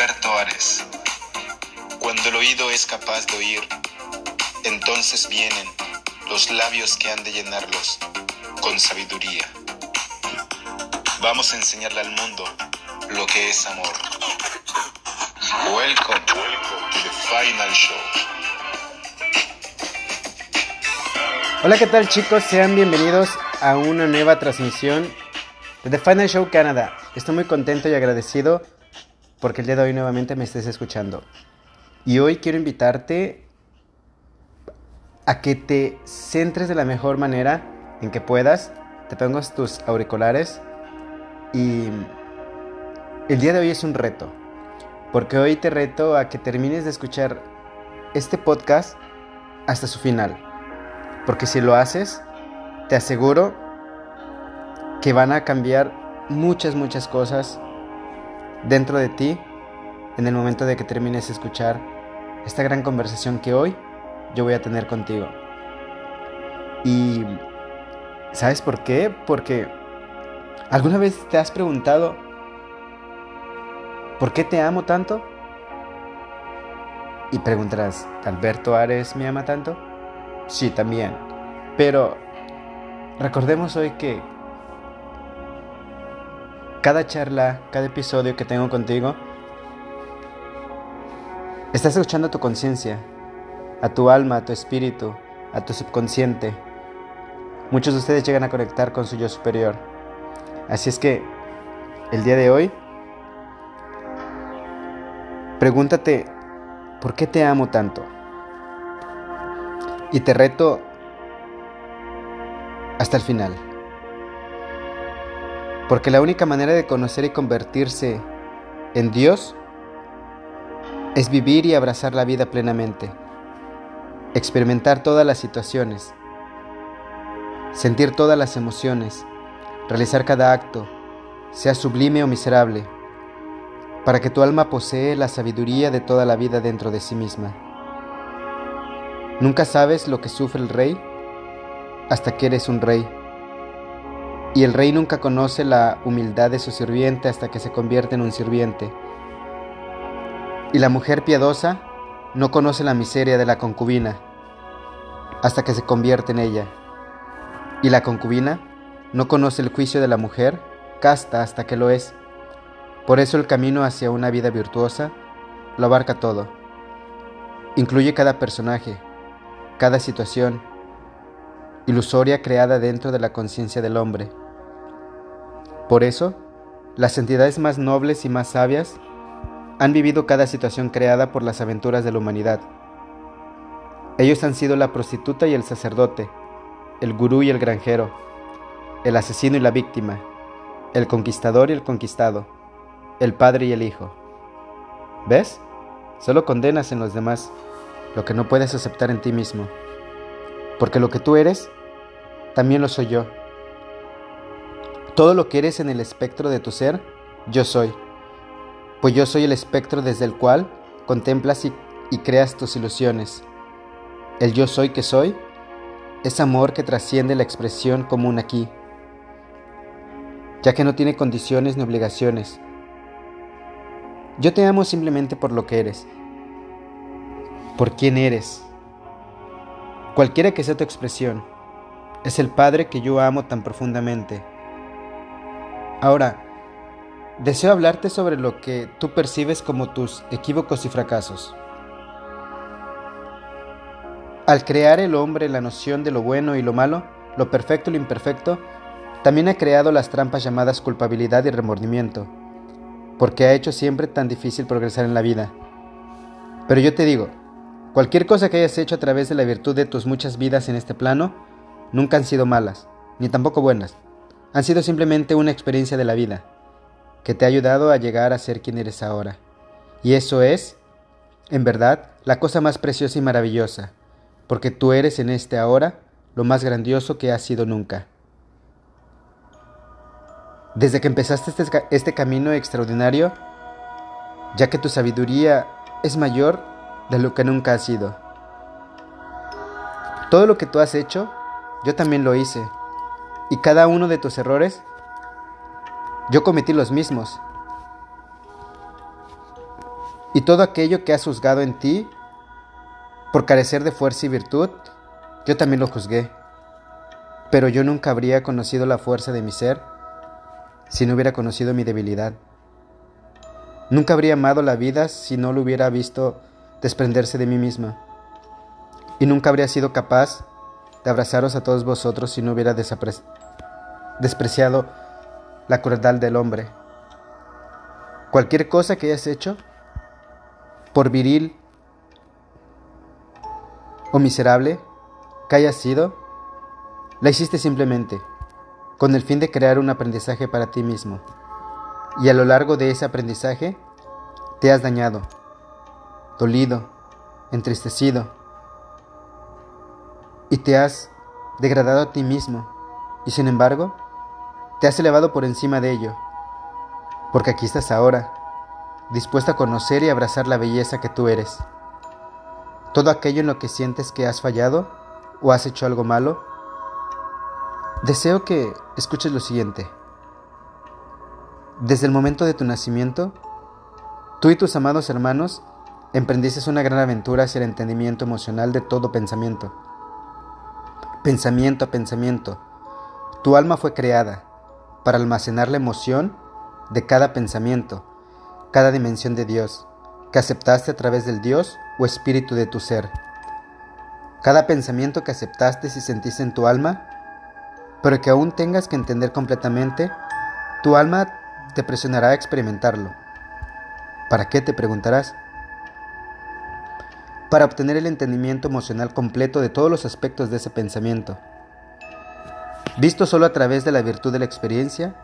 Alberto Ares. Cuando el oído es capaz de oír, entonces vienen los labios que han de llenarlos con sabiduría. Vamos a enseñarle al mundo lo que es amor. Welcome, to the final show. Hola, ¿qué tal chicos? Sean bienvenidos a una nueva transmisión de The Final Show Canadá. Estoy muy contento y agradecido porque el día de hoy nuevamente me estés escuchando. Y hoy quiero invitarte a que te centres de la mejor manera en que puedas. Te pongas tus auriculares y el día de hoy es un reto. Porque hoy te reto a que termines de escuchar este podcast hasta su final. Porque si lo haces, te aseguro que van a cambiar muchas, muchas cosas dentro de ti en el momento de que termines de escuchar esta gran conversación que hoy yo voy a tener contigo. Y ¿sabes por qué? Porque ¿alguna vez te has preguntado ¿por qué te amo tanto? Y preguntarás, ¿Alberto Ares me ama tanto? Sí, también. Pero recordemos hoy que cada charla, cada episodio que tengo contigo, estás escuchando a tu conciencia, a tu alma, a tu espíritu, a tu subconsciente. Muchos de ustedes llegan a conectar con su yo superior. Así es que el día de hoy, pregúntate, ¿por qué te amo tanto? Y te reto hasta el final. Porque la única manera de conocer y convertirse en Dios es vivir y abrazar la vida plenamente, experimentar todas las situaciones, sentir todas las emociones, realizar cada acto, sea sublime o miserable, para que tu alma posee la sabiduría de toda la vida dentro de sí misma. Nunca sabes lo que sufre el rey hasta que eres un rey. Y el rey nunca conoce la humildad de su sirviente hasta que se convierte en un sirviente. Y la mujer piadosa no conoce la miseria de la concubina hasta que se convierte en ella. Y la concubina no conoce el juicio de la mujer casta hasta que lo es. Por eso el camino hacia una vida virtuosa lo abarca todo. Incluye cada personaje, cada situación, ilusoria creada dentro de la conciencia del hombre. Por eso, las entidades más nobles y más sabias han vivido cada situación creada por las aventuras de la humanidad. Ellos han sido la prostituta y el sacerdote, el gurú y el granjero, el asesino y la víctima, el conquistador y el conquistado, el padre y el hijo. ¿Ves? Solo condenas en los demás lo que no puedes aceptar en ti mismo. Porque lo que tú eres, también lo soy yo. Todo lo que eres en el espectro de tu ser, yo soy pues yo soy el espectro desde el cual contemplas y, creas tus ilusiones. El yo soy que soy es amor que trasciende la expresión común aquí, ya que no tiene condiciones ni obligaciones. Yo te amo simplemente por lo que eres, por quién eres. Cualquiera que sea tu expresión, es el Padre que yo amo tan profundamente. Ahora, deseo hablarte sobre lo que tú percibes como tus equívocos y fracasos. Al crear el hombre la noción de lo bueno y lo malo, lo perfecto y lo imperfecto, también ha creado las trampas llamadas culpabilidad y remordimiento, porque ha hecho siempre tan difícil progresar en la vida. Pero yo te digo, cualquier cosa que hayas hecho a través de la virtud de tus muchas vidas en este plano, nunca han sido malas, ni tampoco buenas. Han sido simplemente una experiencia de la vida que te ha ayudado a llegar a ser quien eres ahora. Y eso es, en verdad, la cosa más preciosa y maravillosa, porque tú eres en este ahora lo más grandioso que has sido nunca. Desde que empezaste este, este camino extraordinario, ya que tu sabiduría es mayor de lo que nunca ha sido. Todo lo que tú has hecho, yo también lo hice. Y cada uno de tus errores, yo cometí los mismos. Y todo aquello que has juzgado en ti, por carecer de fuerza y virtud, yo también lo juzgué. Pero yo nunca habría conocido la fuerza de mi ser si no hubiera conocido mi debilidad. Nunca habría amado la vida si no lo hubiera visto desprenderse de mí misma. Y nunca habría sido capaz de abrazaros a todos vosotros si no hubiera despreciado la crueldad del hombre. Cualquier cosa que hayas hecho, por viril o miserable que hayas sido, la hiciste simplemente, con el fin de crear un aprendizaje para ti mismo. Y a lo largo de ese aprendizaje, te has dañado dolido, entristecido, y te has degradado a ti mismo, y sin embargo, te has elevado por encima de ello, porque aquí estás ahora, dispuesto a conocer y abrazar la belleza que tú eres. Todo aquello en lo que sientes que has fallado o has hecho algo malo, deseo que escuches lo siguiente. Desde el momento de tu nacimiento, tú y tus amados hermanos emprendiste una gran aventura hacia el entendimiento emocional de todo pensamiento. Pensamiento a pensamiento, tu alma fue creada para almacenar la emoción de cada pensamiento, cada dimensión de Dios, que aceptaste a través del Dios o espíritu de tu ser. Cada pensamiento que aceptaste y sentiste en tu alma, pero que aún tengas que entender completamente, tu alma te presionará a experimentarlo. ¿Para qué te preguntarás? para obtener el entendimiento emocional completo de todos los aspectos de ese pensamiento, visto solo a través de la virtud de la experiencia,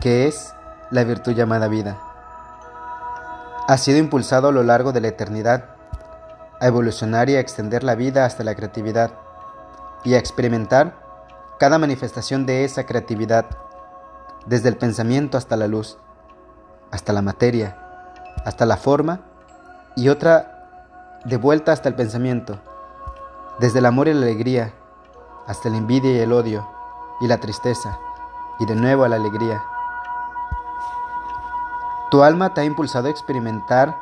que es la virtud llamada vida. Ha sido impulsado a lo largo de la eternidad a evolucionar y a extender la vida hasta la creatividad y a experimentar cada manifestación de esa creatividad, desde el pensamiento hasta la luz, hasta la materia, hasta la forma y otra de vuelta hasta el pensamiento, desde el amor y la alegría, hasta la envidia y el odio, y la tristeza, y de nuevo a la alegría. Tu alma te ha impulsado a experimentar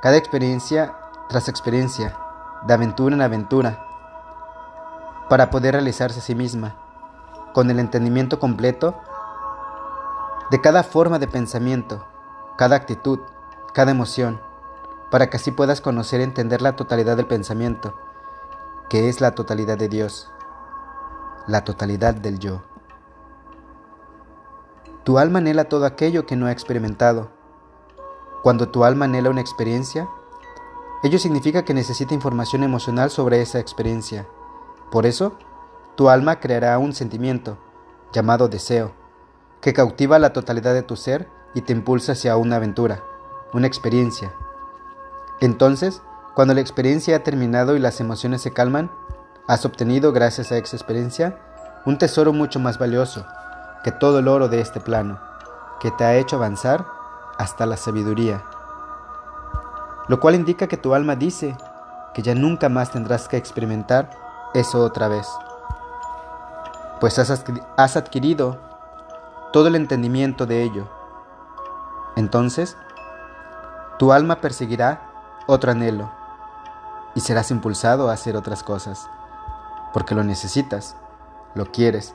cada experiencia tras experiencia, de aventura en aventura, para poder realizarse a sí misma, con el entendimiento completo de cada forma de pensamiento, cada actitud, cada emoción para que así puedas conocer y entender la totalidad del pensamiento, que es la totalidad de Dios, la totalidad del yo. Tu alma anhela todo aquello que no ha experimentado. Cuando tu alma anhela una experiencia, ello significa que necesita información emocional sobre esa experiencia. Por eso, tu alma creará un sentimiento, llamado deseo, que cautiva la totalidad de tu ser y te impulsa hacia una aventura, una experiencia, entonces, cuando la experiencia ha terminado y las emociones se calman, has obtenido, gracias a esa experiencia, un tesoro mucho más valioso que todo el oro de este plano, que te ha hecho avanzar hasta la sabiduría. Lo cual indica que tu alma dice que ya nunca más tendrás que experimentar eso otra vez, pues has adquirido todo el entendimiento de ello. Entonces, tu alma perseguirá otro anhelo y serás impulsado a hacer otras cosas, porque lo necesitas, lo quieres,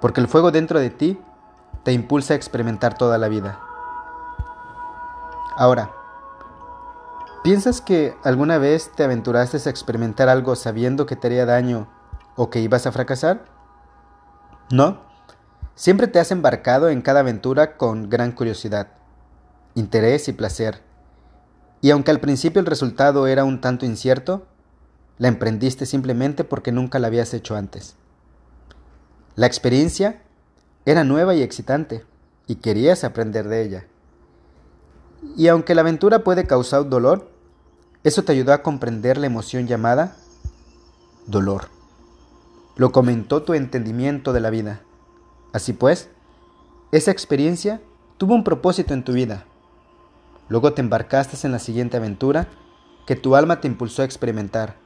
porque el fuego dentro de ti te impulsa a experimentar toda la vida. Ahora, ¿piensas que alguna vez te aventuraste a experimentar algo sabiendo que te haría daño o que ibas a fracasar? No, siempre te has embarcado en cada aventura con gran curiosidad, interés y placer y aunque al principio el resultado era un tanto incierto, la emprendiste simplemente porque nunca la habías hecho antes. La experiencia era nueva y excitante, y querías aprender de ella. Y aunque la aventura puede causar dolor, eso te ayudó a comprender la emoción llamada dolor. Lo comentó tu entendimiento de la vida. Así pues, esa experiencia tuvo un propósito en tu vida. Luego te embarcaste en la siguiente aventura que tu alma te impulsó a experimentar,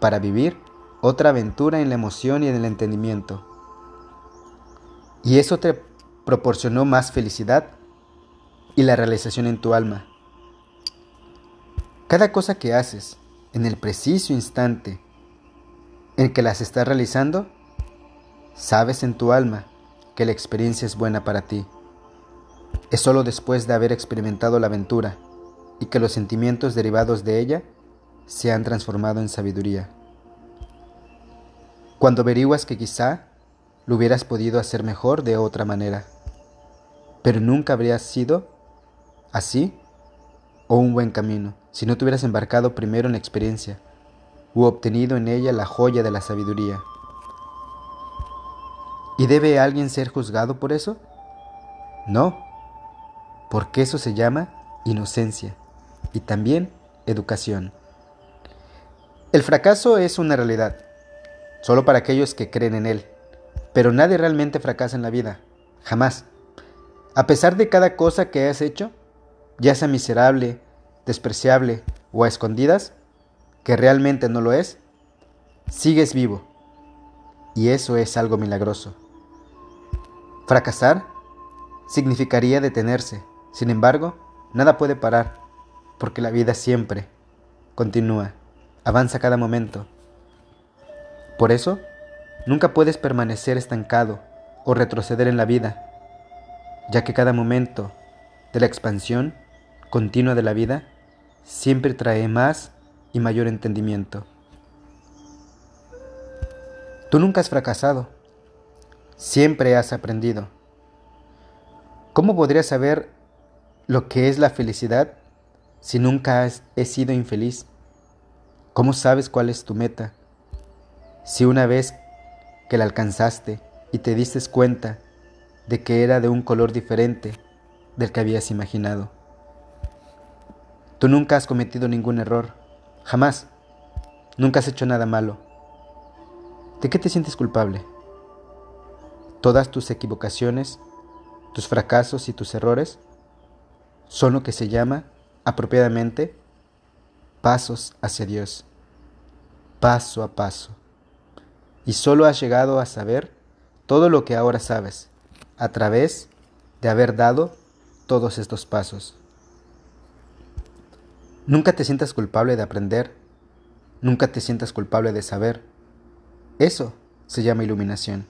para vivir otra aventura en la emoción y en el entendimiento. Y eso te proporcionó más felicidad y la realización en tu alma. Cada cosa que haces en el preciso instante en que las estás realizando, sabes en tu alma que la experiencia es buena para ti. Es solo después de haber experimentado la aventura y que los sentimientos derivados de ella se han transformado en sabiduría. Cuando averiguas que quizá lo hubieras podido hacer mejor de otra manera, pero nunca habrías sido así o un buen camino si no te hubieras embarcado primero en la experiencia u obtenido en ella la joya de la sabiduría. ¿Y debe alguien ser juzgado por eso? No, porque eso se llama inocencia y también educación. El fracaso es una realidad, solo para aquellos que creen en él, pero nadie realmente fracasa en la vida, jamás. A pesar de cada cosa que has hecho, ya sea miserable, despreciable o a escondidas, que realmente no lo es, sigues vivo. Y eso es algo milagroso. Fracasar significaría detenerse. Sin embargo, nada puede parar, porque la vida siempre continúa, avanza cada momento. Por eso, nunca puedes permanecer estancado o retroceder en la vida, ya que cada momento de la expansión continua de la vida siempre trae más y mayor entendimiento. Tú nunca has fracasado, siempre has aprendido. ¿Cómo podrías saber lo que es la felicidad si nunca has, he sido infeliz? ¿Cómo sabes cuál es tu meta? Si una vez que la alcanzaste y te diste cuenta de que era de un color diferente del que habías imaginado. Tú nunca has cometido ningún error Jamás. Nunca has hecho nada malo. ¿De qué te sientes culpable? Todas tus equivocaciones, tus fracasos y tus errores son lo que se llama apropiadamente pasos hacia Dios, paso a paso. Y solo has llegado a saber todo lo que ahora sabes a través de haber dado todos estos pasos. Nunca te sientas culpable de aprender. Nunca te sientas culpable de saber. Eso se llama iluminación.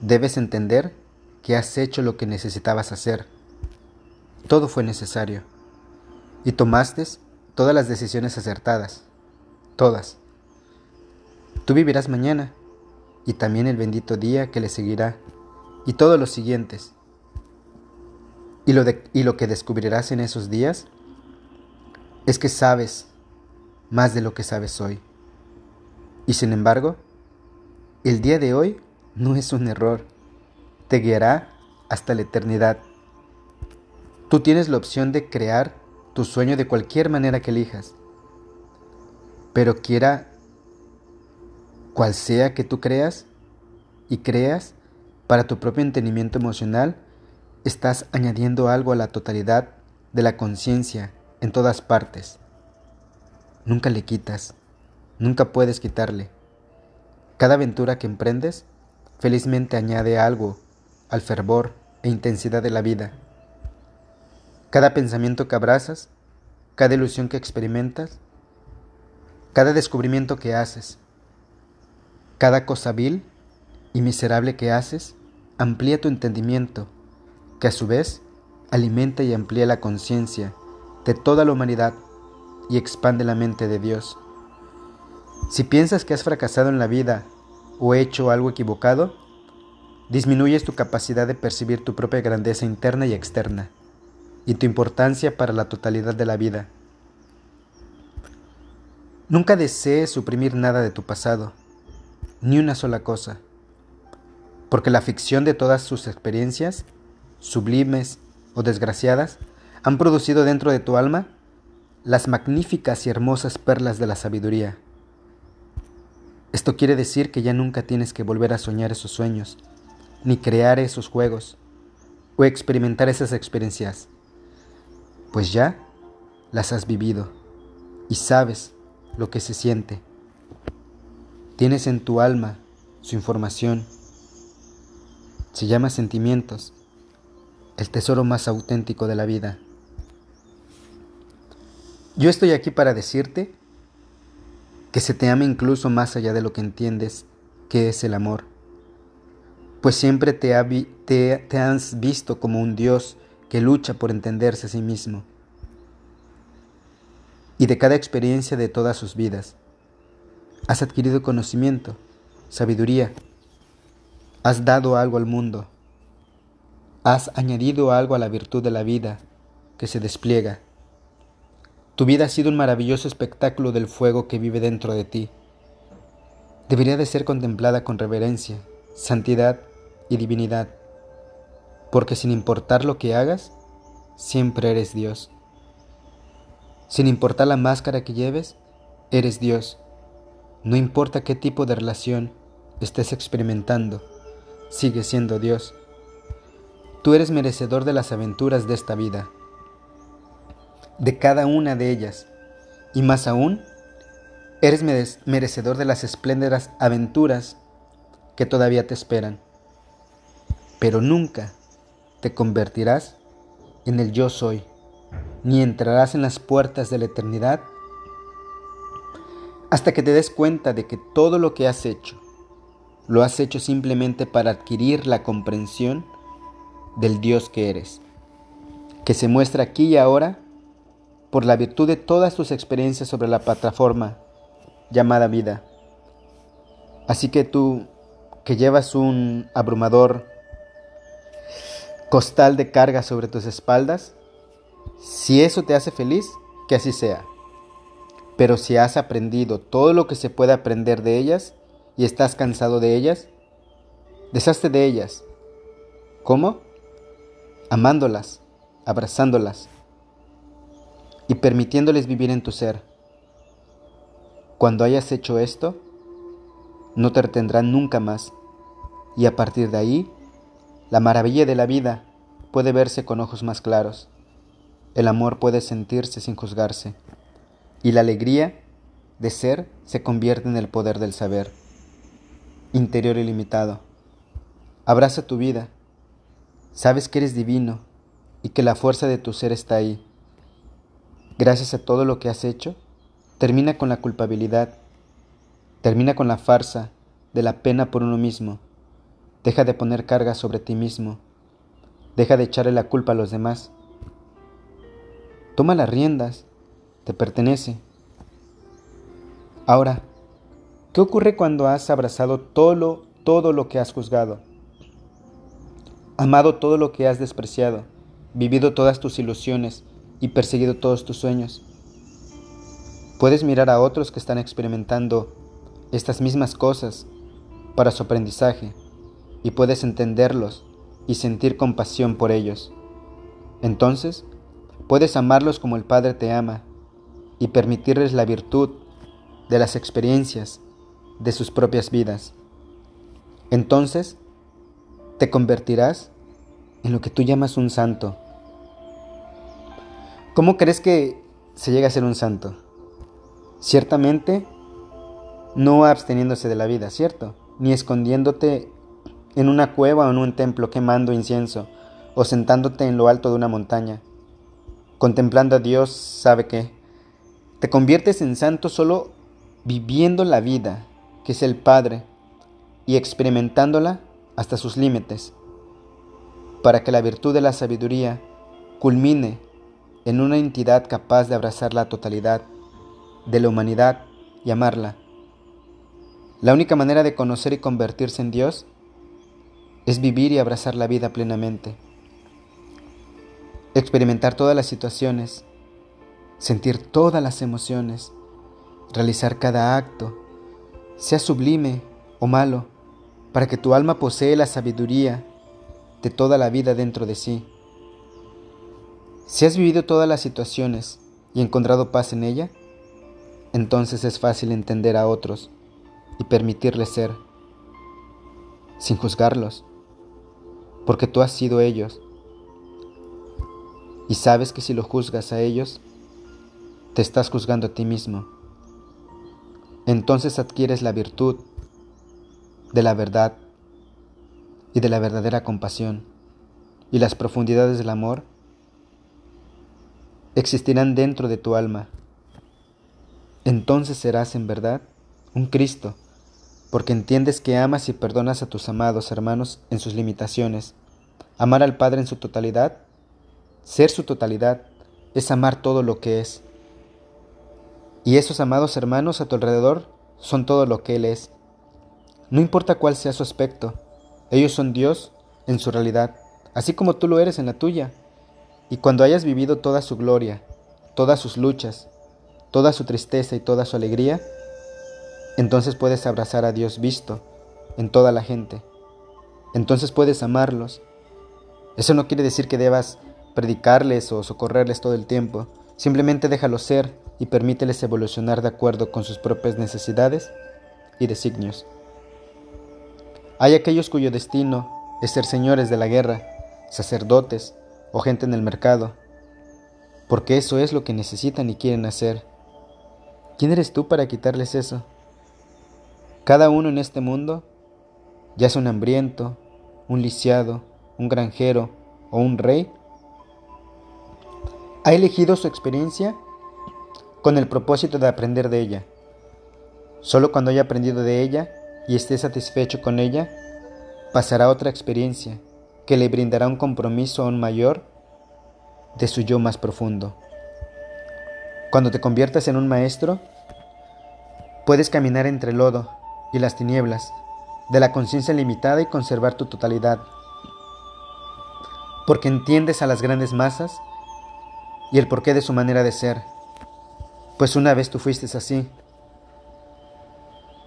Debes entender que has hecho lo que necesitabas hacer. Todo fue necesario. Y tomaste todas las decisiones acertadas. Todas. Tú vivirás mañana y también el bendito día que le seguirá y todos los siguientes. Y lo, y lo que descubrirás en esos días es que sabes más de lo que sabes hoy. Y sin embargo, el día de hoy no es un error. Te guiará hasta la eternidad. Tú tienes la opción de crear tu sueño de cualquier manera que elijas. Pero quiera cual sea que tú creas y creas para tu propio entendimiento emocional, estás añadiendo algo a la totalidad de la conciencia en todas partes. Nunca le quitas, nunca puedes quitarle. Cada aventura que emprendes felizmente añade algo al fervor e intensidad de la vida. Cada pensamiento que abrazas, cada ilusión que experimentas, cada descubrimiento que haces, cada cosa vil y miserable que haces, amplía tu entendimiento, que a su vez alimenta y amplía la conciencia de toda la humanidad y expande la mente de Dios. Si piensas que has fracasado en la vida o hecho algo equivocado, disminuyes tu capacidad de percibir tu propia grandeza interna y externa y tu importancia para la totalidad de la vida. Nunca desees suprimir nada de tu pasado, ni una sola cosa, porque la ficción de todas sus experiencias, sublimes o desgraciadas, han producido dentro de tu alma las magníficas y hermosas perlas de la sabiduría. Esto quiere decir que ya nunca tienes que volver a soñar esos sueños, ni crear esos juegos, o experimentar esas experiencias, pues ya las has vivido y sabes lo que se siente. Tienes en tu alma su información. Se llama sentimientos, el tesoro más auténtico de la vida. Yo estoy aquí para decirte que se te ame incluso más allá de lo que entiendes que es el amor, pues siempre te, te has visto como un Dios que lucha por entenderse a sí mismo y de cada experiencia de todas sus vidas. Has adquirido conocimiento, sabiduría, has dado algo al mundo, has añadido algo a la virtud de la vida que se despliega tu vida ha sido un maravilloso espectáculo del fuego que vive dentro de ti. Debería de ser contemplada con reverencia, santidad y divinidad, porque sin importar lo que hagas, siempre eres Dios. Sin importar la máscara que lleves, eres Dios. No importa qué tipo de relación estés experimentando, sigue siendo Dios. Tú eres merecedor de las aventuras de esta vida de cada una de ellas, y más aún, eres merecedor de las espléndidas aventuras que todavía te esperan. Pero nunca te convertirás en el yo soy, ni entrarás en las puertas de la eternidad hasta que te des cuenta de que todo lo que has hecho, lo has hecho simplemente para adquirir la comprensión del Dios que eres, que se muestra aquí y ahora por la virtud de todas tus experiencias sobre la plataforma llamada vida. Así que tú, que llevas un abrumador costal de carga sobre tus espaldas, si eso te hace feliz, que así sea. Pero si has aprendido todo lo que se puede aprender de ellas y estás cansado de ellas, deshazte de ellas. ¿Cómo? Amándolas, abrazándolas, y permitiéndoles vivir en tu ser. Cuando hayas hecho esto, no te retendrán nunca más, y a partir de ahí, la maravilla de la vida puede verse con ojos más claros, el amor puede sentirse sin juzgarse, y la alegría de ser se convierte en el poder del saber, interior ilimitado. Abraza tu vida, sabes que eres divino y que la fuerza de tu ser está ahí gracias a todo lo que has hecho, termina con la culpabilidad, termina con la farsa de la pena por uno mismo, deja de poner carga sobre ti mismo, deja de echarle la culpa a los demás. Toma las riendas, te pertenece. Ahora, ¿qué ocurre cuando has abrazado todo lo, todo lo que has juzgado? Amado todo lo que has despreciado, vivido todas tus ilusiones, y perseguido todos tus sueños. Puedes mirar a otros que están experimentando estas mismas cosas para su aprendizaje y puedes entenderlos y sentir compasión por ellos. Entonces, puedes amarlos como el Padre te ama y permitirles la virtud de las experiencias de sus propias vidas. Entonces, te convertirás en lo que tú llamas un santo ¿Cómo crees que se llega a ser un santo? Ciertamente, no absteniéndose de la vida, ¿cierto? Ni escondiéndote en una cueva o en un templo quemando incienso, o sentándote en lo alto de una montaña, contemplando a Dios, sabe que te conviertes en santo solo viviendo la vida, que es el Padre, y experimentándola hasta sus límites, para que la virtud de la sabiduría culmine en una entidad capaz de abrazar la totalidad de la humanidad y amarla. La única manera de conocer y convertirse en Dios es vivir y abrazar la vida plenamente, experimentar todas las situaciones, sentir todas las emociones, realizar cada acto, sea sublime o malo, para que tu alma posee la sabiduría de toda la vida dentro de sí Si has vivido todas las situaciones y encontrado paz en ella, entonces es fácil entender a otros y permitirles ser, sin juzgarlos, porque tú has sido ellos. Y sabes que si lo juzgas a ellos, te estás juzgando a ti mismo. Entonces adquieres la virtud de la verdad y de la verdadera compasión y las profundidades del amor existirán dentro de tu alma. Entonces serás en verdad un Cristo, porque entiendes que amas y perdonas a tus amados hermanos en sus limitaciones. Amar al Padre en su totalidad, ser su totalidad, es amar todo lo que es. Y esos amados hermanos a tu alrededor son todo lo que Él es. No importa cuál sea su aspecto, ellos son Dios en su realidad, así como tú lo eres en la tuya. Y cuando hayas vivido toda su gloria, todas sus luchas, toda su tristeza y toda su alegría, entonces puedes abrazar a Dios visto en toda la gente. Entonces puedes amarlos. Eso no quiere decir que debas predicarles o socorrerles todo el tiempo. Simplemente déjalos ser y permíteles evolucionar de acuerdo con sus propias necesidades y designios. Hay aquellos cuyo destino es ser señores de la guerra, sacerdotes, o gente en el mercado, porque eso es lo que necesitan y quieren hacer. ¿Quién eres tú para quitarles eso? Cada uno en este mundo, ya sea un hambriento, un lisiado, un granjero o un rey, ha elegido su experiencia con el propósito de aprender de ella. Solo cuando haya aprendido de ella y esté satisfecho con ella, pasará otra experiencia que le brindará un compromiso aún mayor de su yo más profundo. Cuando te conviertas en un maestro, puedes caminar entre el lodo y las tinieblas de la conciencia limitada y conservar tu totalidad, porque entiendes a las grandes masas y el porqué de su manera de ser, pues una vez tú fuiste así.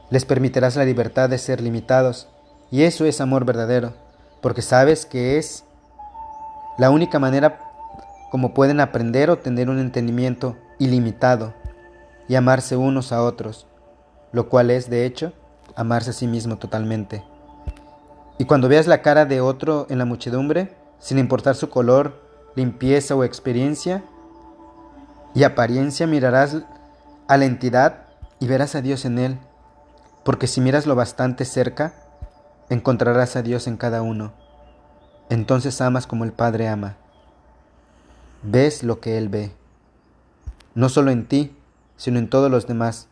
Les permitirás la libertad de ser limitados, y eso es amor verdadero porque sabes que es la única manera como pueden aprender o tener un entendimiento ilimitado y amarse unos a otros, lo cual es, de hecho, amarse a sí mismo totalmente. Y cuando veas la cara de otro en la muchedumbre, sin importar su color, limpieza o experiencia y apariencia, mirarás a la entidad y verás a Dios en él, porque si miras lo bastante cerca, encontrarás a Dios en cada uno. Entonces amas como el Padre ama. Ves lo que Él ve. No solo en ti, sino en todos los demás.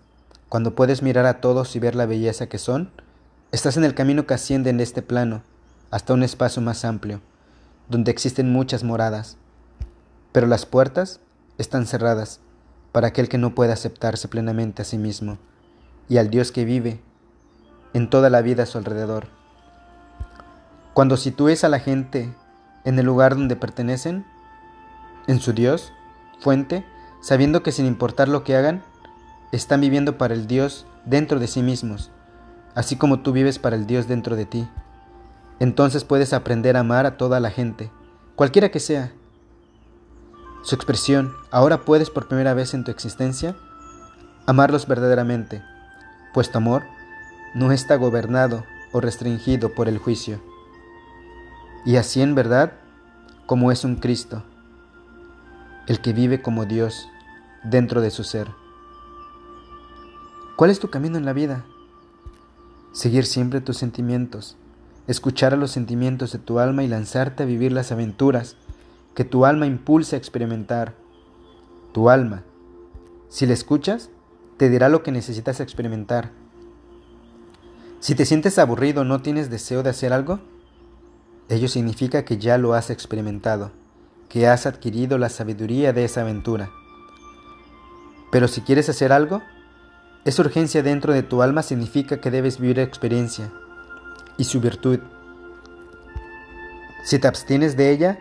Cuando puedes mirar a todos y ver la belleza que son, estás en el camino que asciende en este plano, hasta un espacio más amplio, donde existen muchas moradas. Pero las puertas están cerradas para aquel que no puede aceptarse plenamente a sí mismo y al Dios que vive en toda la vida a su alrededor. Cuando sitúes a la gente en el lugar donde pertenecen, en su Dios, fuente, sabiendo que sin importar lo que hagan, están viviendo para el Dios dentro de sí mismos, así como tú vives para el Dios dentro de ti. Entonces puedes aprender a amar a toda la gente, cualquiera que sea. Su expresión, ahora puedes por primera vez en tu existencia amarlos verdaderamente, pues tu amor no está gobernado o restringido por el juicio y así en verdad como es un Cristo, el que vive como Dios dentro de su ser. ¿Cuál es tu camino en la vida? Seguir siempre tus sentimientos, escuchar a los sentimientos de tu alma y lanzarte a vivir las aventuras que tu alma impulsa a experimentar. Tu alma, si la escuchas, te dirá lo que necesitas experimentar. Si te sientes aburrido o no tienes deseo de hacer algo, Ello significa que ya lo has experimentado, que has adquirido la sabiduría de esa aventura. Pero si quieres hacer algo, esa urgencia dentro de tu alma significa que debes vivir experiencia y su virtud. Si te abstienes de ella,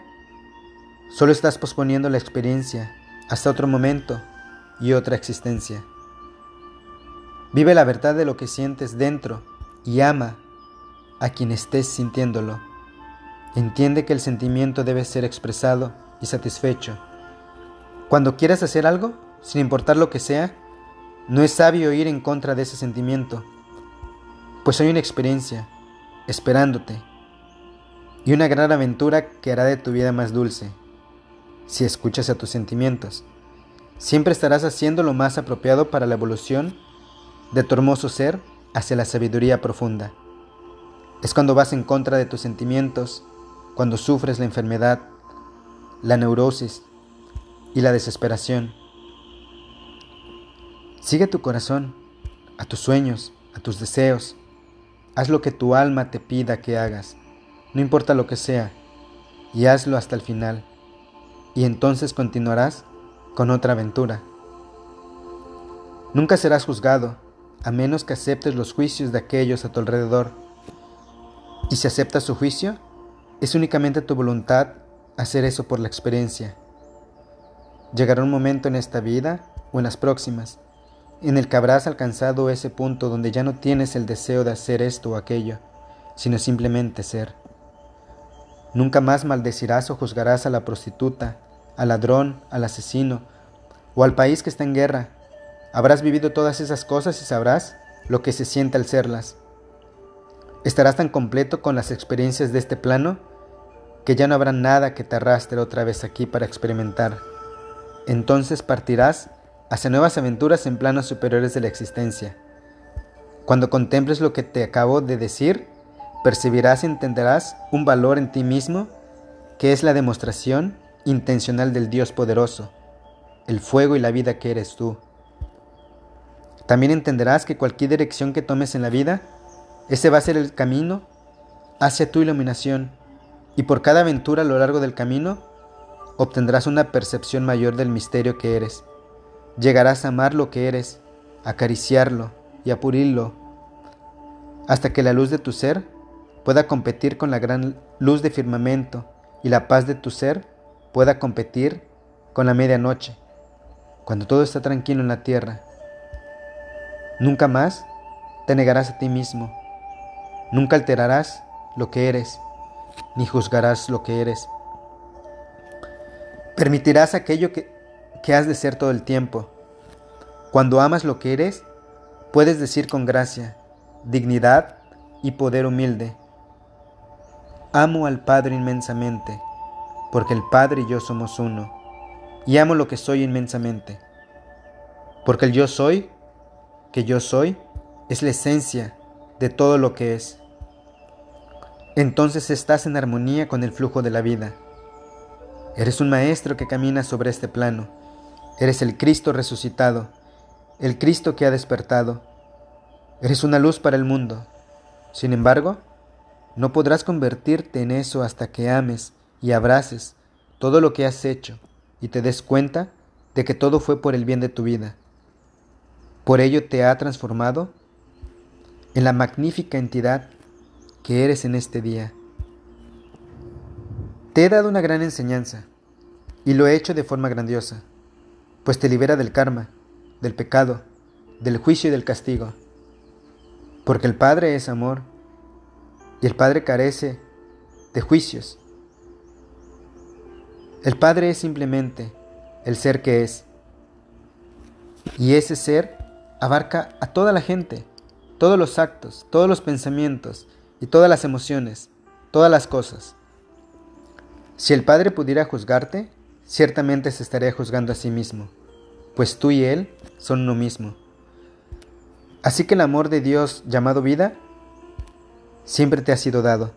solo estás posponiendo la experiencia hasta otro momento y otra existencia. Vive la verdad de lo que sientes dentro y ama a quien estés sintiéndolo. Entiende que el sentimiento debe ser expresado y satisfecho Cuando quieras hacer algo, sin importar lo que sea, no es sabio ir en contra de ese sentimiento, pues hay una experiencia esperándote y una gran aventura que hará de tu vida más dulce, si escuchas a tus sentimientos. Siempre estarás haciendo lo más apropiado para la evolución de tu hermoso ser hacia la sabiduría profunda. Es cuando vas en contra de tus sentimientos, cuando sufres la enfermedad, la neurosis y la desesperación. Sigue tu corazón, a tus sueños, a tus deseos. Haz lo que tu alma te pida que hagas, no importa lo que sea, y hazlo hasta el final. Y entonces continuarás con otra aventura. Nunca serás juzgado, a menos que aceptes los juicios de aquellos a tu alrededor. Y si aceptas su juicio, es únicamente tu voluntad hacer eso por la experiencia. Llegará un momento en esta vida o en las próximas, en el que habrás alcanzado ese punto donde ya no tienes el deseo de hacer esto o aquello, sino simplemente ser. Nunca más maldecirás o juzgarás a la prostituta, al ladrón, al asesino o al país que está en guerra. Habrás vivido todas esas cosas y sabrás lo que se siente al serlas. Estarás tan completo con las experiencias de este plano que ya no habrá nada que te arrastre otra vez aquí para experimentar. Entonces partirás hacia nuevas aventuras en planos superiores de la existencia. Cuando contemples lo que te acabo de decir, percibirás y entenderás un valor en ti mismo que es la demostración intencional del Dios poderoso, el fuego y la vida que eres tú. También entenderás que cualquier dirección que tomes en la vida, ese va a ser el camino hacia tu iluminación, y por cada aventura a lo largo del camino, obtendrás una percepción mayor del misterio que eres. Llegarás a amar lo que eres, acariciarlo y a purirlo, hasta que la luz de tu ser pueda competir con la gran luz de firmamento y la paz de tu ser pueda competir con la medianoche, cuando todo está tranquilo en la tierra. Nunca más te negarás a ti mismo, nunca alterarás lo que eres, ni juzgarás lo que eres. Permitirás aquello que, que has de ser todo el tiempo. Cuando amas lo que eres, puedes decir con gracia, dignidad y poder humilde, amo al Padre inmensamente porque el Padre y yo somos uno, y amo lo que soy inmensamente, porque el yo soy, que yo soy, es la esencia de todo lo que es. Entonces estás en armonía con el flujo de la vida. Eres un maestro que camina sobre este plano. Eres el Cristo resucitado, el Cristo que ha despertado. Eres una luz para el mundo. Sin embargo, no podrás convertirte en eso hasta que ames y abraces todo lo que has hecho y te des cuenta de que todo fue por el bien de tu vida. Por ello te ha transformado en la magnífica entidad que eres en este día. Te he dado una gran enseñanza y lo he hecho de forma grandiosa, pues te libera del karma, del pecado, del juicio y del castigo. Porque el Padre es amor y el Padre carece de juicios el Padre es simplemente el ser que es. Y ese ser abarca a toda la gente, todos los actos, todos los pensamientos y todas las emociones, todas las cosas. Si el Padre pudiera juzgarte, ciertamente se estaría juzgando a sí mismo, pues tú y Él son uno mismo. Así que el amor de Dios llamado vida siempre te ha sido dado.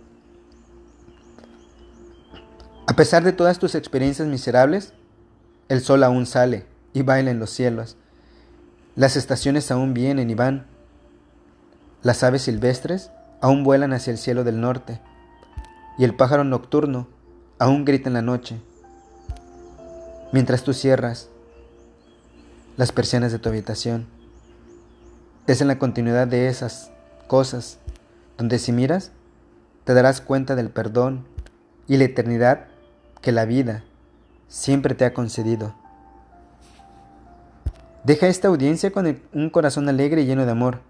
A pesar de todas tus experiencias miserables, el sol aún sale y baila en los cielos. Las estaciones aún vienen y van. Las aves silvestres aún vuelan hacia el cielo del norte. Y el pájaro nocturno aún grita en la noche. Mientras tú cierras las persianas de tu habitación. Es en la continuidad de esas cosas donde si miras, te darás cuenta del perdón y la eternidad que la vida siempre te ha concedido. Deja esta audiencia con un corazón alegre y lleno de amor,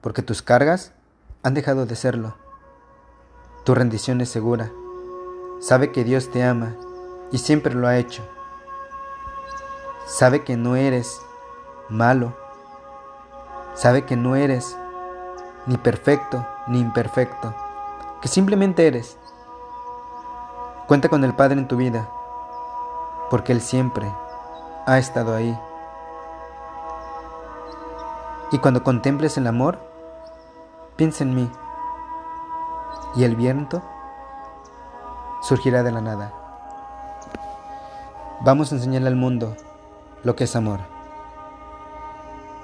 porque tus cargas han dejado de serlo. Tu rendición es segura. Sabe que Dios te ama y siempre lo ha hecho. Sabe que no eres malo. Sabe que no eres ni perfecto ni imperfecto, que simplemente eres. Cuenta con el Padre en tu vida, porque Él siempre ha estado ahí. Y cuando contemples el amor, piensa en mí, y el viento surgirá de la nada. Vamos a enseñarle al mundo lo que es amor.